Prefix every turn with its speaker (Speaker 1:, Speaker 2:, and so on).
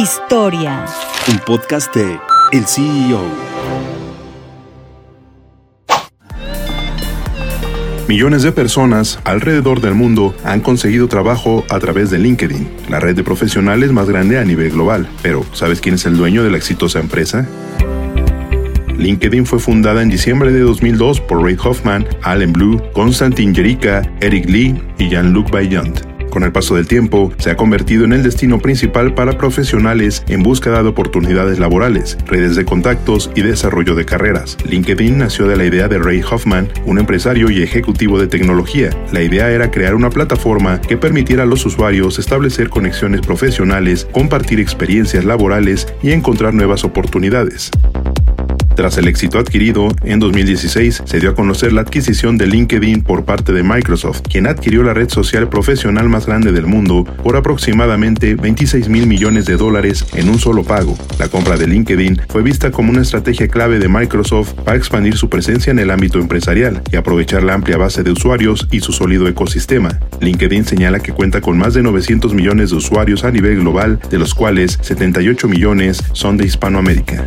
Speaker 1: Historia.
Speaker 2: Un podcast de El CEO.
Speaker 3: Millones de personas alrededor del mundo han conseguido trabajo a través de LinkedIn, la red de profesionales más grande a nivel global. Pero, ¿sabes quién es el dueño de la exitosa empresa? LinkedIn fue fundada en diciembre de 2002 por Ray Hoffman, Allen Blue, Konstantin Jerica, Eric Lee y Jean-Luc Vaillant. Con el paso del tiempo, se ha convertido en el destino principal para profesionales en búsqueda de oportunidades laborales, redes de contactos y desarrollo de carreras. LinkedIn nació de la idea de Ray Hoffman, un empresario y ejecutivo de tecnología. La idea era crear una plataforma que permitiera a los usuarios establecer conexiones profesionales, compartir experiencias laborales y encontrar nuevas oportunidades. Tras el éxito adquirido, en 2016 se dio a conocer la adquisición de LinkedIn por parte de Microsoft, quien adquirió la red social profesional más grande del mundo por aproximadamente 26 mil millones de dólares en un solo pago. La compra de LinkedIn fue vista como una estrategia clave de Microsoft para expandir su presencia en el ámbito empresarial y aprovechar la amplia base de usuarios y su sólido ecosistema. LinkedIn señala que cuenta con más de 900 millones de usuarios a nivel global, de los cuales 78 millones son de Hispanoamérica.